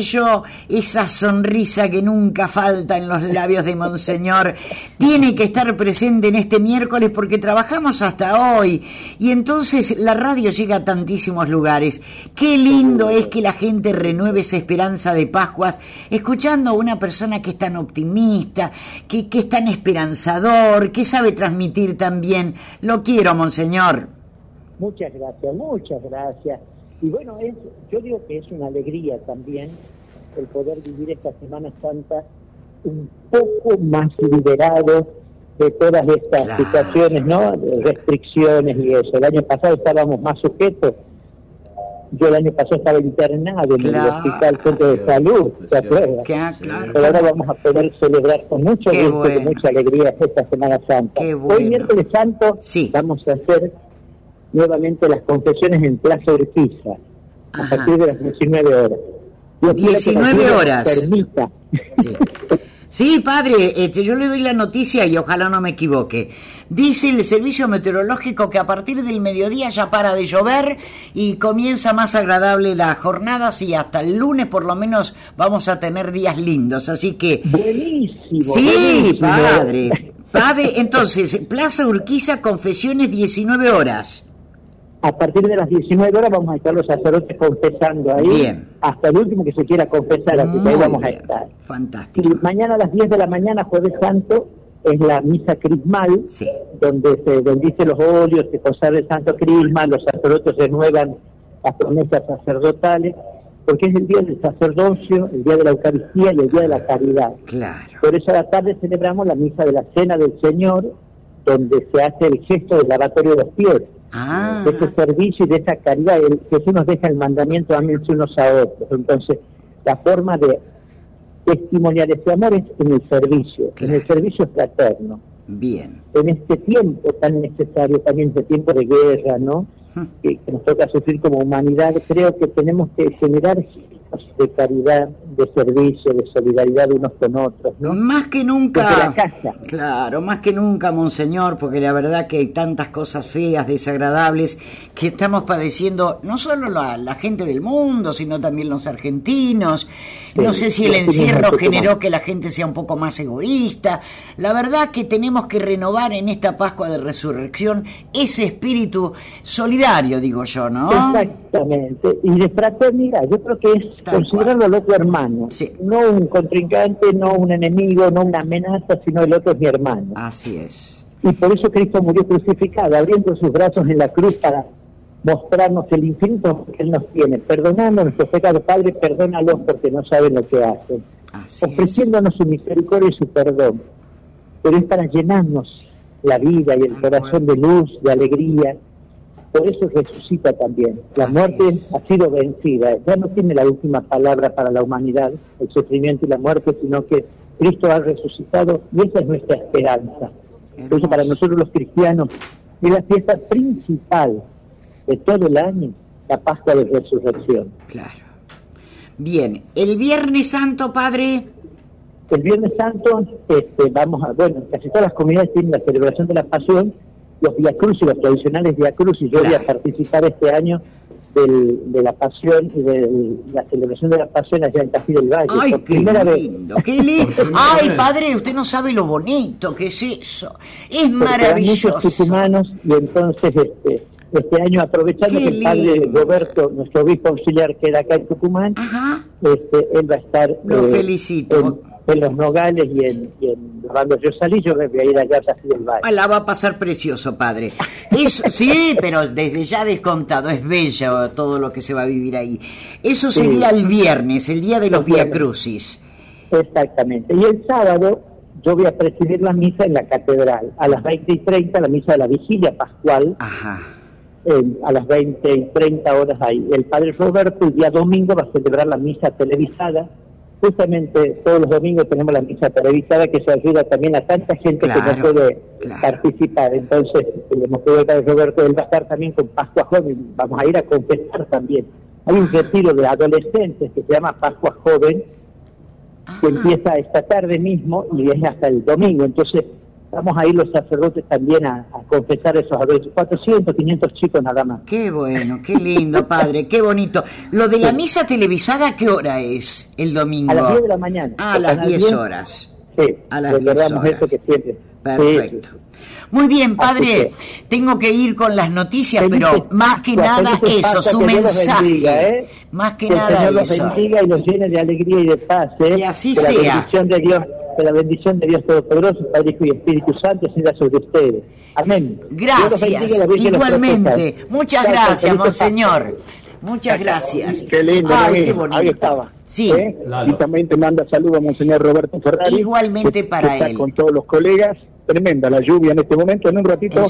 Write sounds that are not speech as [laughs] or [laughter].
Yo, esa sonrisa que nunca falta en los labios de Monseñor, tiene que estar presente en este miércoles porque trabajamos hasta hoy y entonces la radio llega a tantísimos lugares. Qué lindo es que la gente renueve esa esperanza de Pascuas escuchando a una persona que es tan optimista, que, que es tan esperanzador, que sabe transmitir también. Lo quiero, Monseñor. Muchas gracias, muchas gracias. Y bueno, es, yo digo que es una alegría también el poder vivir esta Semana Santa un poco más liberado de todas estas situaciones, ¿no? De restricciones y eso. El año pasado estábamos más sujetos. Yo el año pasado estaba internado en el Hospital Centro de Salud, ¿te acuerdas? Pero ahora vamos a poder celebrar con mucho gusto y mucha alegría esta Semana Santa. Hoy, miércoles santo, vamos a hacer nuevamente las confesiones en Plaza Urquiza, a partir de las 19 horas. 19 horas. Sí. padre, este, yo le doy la noticia y ojalá no me equivoque. Dice el servicio meteorológico que a partir del mediodía ya para de llover y comienza más agradable la jornada, sí, hasta el lunes por lo menos vamos a tener días lindos, así que... Buenísimo. Sí, padre. Padre, entonces, Plaza Urquiza, confesiones 19 horas. A partir de las 19 horas vamos a estar los sacerdotes confesando ahí. Hasta el último que se quiera confesar, así que ahí vamos a estar. Fantástico. Y mañana a las 10 de la mañana, Jueves Santo, es la misa crismal, donde se bendice los óleos, se consagra el Santo Crisma, los sacerdotes renuevan las promesas sacerdotales, porque es el día del sacerdocio, el día de la Eucaristía y el día de la caridad. Claro. Por eso a la tarde celebramos la misa de la Cena del Señor, donde se hace el gesto del lavatorio de los pies Ah. de ese servicio y de esa caridad. El, Jesús nos deja el mandamiento, amarse unos a otros. Entonces, la forma de testimoniar ese amor es en el servicio, en el servicio fraterno. Bien. En este tiempo tan necesario, también este tiempo de guerra, ¿no? Que, que, nos toca sufrir como humanidad, creo que tenemos que generar de caridad, de servicio, de solidaridad unos con otros. ¿no? Más que nunca. Claro, más que nunca, Monseñor, porque la verdad que hay tantas cosas feas, desagradables, que estamos padeciendo, no solo la, la gente del mundo, sino también los argentinos. no sé si el encierro generó que la gente sea un poco más egoísta. La verdad que tenemos que renovar en esta Pascua de Resurrección ese espíritu solidario, digo yo, ¿no? Exactamente. Y de fraternidad, yo creo que es considerarlo el otro hermano. No un contrincante, no un enemigo, no una amenaza, sino el otro es mi hermano. Así es. Y por eso Cristo murió crucificado, abriendo sus brazos en la cruz para mostrarnos el infinito que Él nos tiene, perdonando nuestros pecados. Padre, perdónalos porque no saben lo que hacen. ofreciéndonos su misericordia y su perdón. Pero es para llenarnos la vida y el corazón de luz, de alegría, por eso resucita también. La muerte ha sido vencida, ya no tiene la última palabra para la humanidad, el sufrimiento y la muerte, sino que Cristo ha resucitado y esa es nuestra esperanza. Por eso para nosotros los cristianos es la fiesta principal de todo el año, la Pascua de Resurrección. Claro. Bien, el Viernes Santo, Padre. El Viernes Santo, este, vamos a, bueno, casi todas las comunidades tienen la celebración de la Pasión, los Via y los tradicionales Via y Yo voy a participar este año de la pasión y de la celebración de la pasión allá en Castillo del Valle. Ay, qué lindo, qué lindo. Ay, padre, usted no sabe lo bonito que es eso. Es maravilloso. Muchos humanos y entonces este, este año aprovechando que el padre Roberto, nuestro obispo auxiliar, queda acá en Tucumán, Este, él va a estar. Lo eh, felicito en los Nogales y en, y en yo salí, yo voy a ir allá a del Valle. Ah, la va a pasar precioso, padre. Eso, [laughs] sí, pero desde ya descontado, es bello todo lo que se va a vivir ahí. Eso sería el viernes, el día de los Via Crucis. Exactamente. Y el sábado yo voy a presidir la misa en la catedral. A las 20 y 30, la misa de la vigilia pascual. Ajá. A las 20 y 30 horas ahí. El padre Roberto el día domingo va a celebrar la misa televisada justamente todos los domingos tenemos la misa televisada que se ayuda también a tanta gente que no puede participar. Entonces, el de Roberto, él va a estar también con Pascua Joven, vamos a ir a confesar también. Hay un retiro de adolescentes que se llama Pascua Joven, que ah. empieza esta tarde mismo y es hasta el domingo. Entonces, Vamos a ir los sacerdotes también a, confesar esos a 400, 500 chicos nada más. Qué bueno, qué lindo, padre, qué bonito. Lo de la misa televisada, ¿a qué hora es el domingo? A las 10 de la mañana. Ah, a las 10 horas. Sí, a las 10 horas. Eso que siempre. Perfecto. Muy bien, padre, tengo que ir con las noticias, pero más que nada eso, su mensaje. ¿eh? Más que, nada el Señor los bendiga y los llene de alegría y de paz. ¿eh? Y así sea. La bendición de Dios, que la bendición de Dios Todopoderoso, Padre, Hijo y Espíritu Santo, sea sobre ustedes. Amén. Gracias. Igualmente. Muchas gracias, Monseñor. Muchas gracias. Qué lindo, Ahí estaba. Sí. ¿Eh? Y también te manda saludos a Monseñor Roberto Ferrari. Igualmente para que él. Está con todos los colegas. Tremenda la lluvia en este momento. En un ratito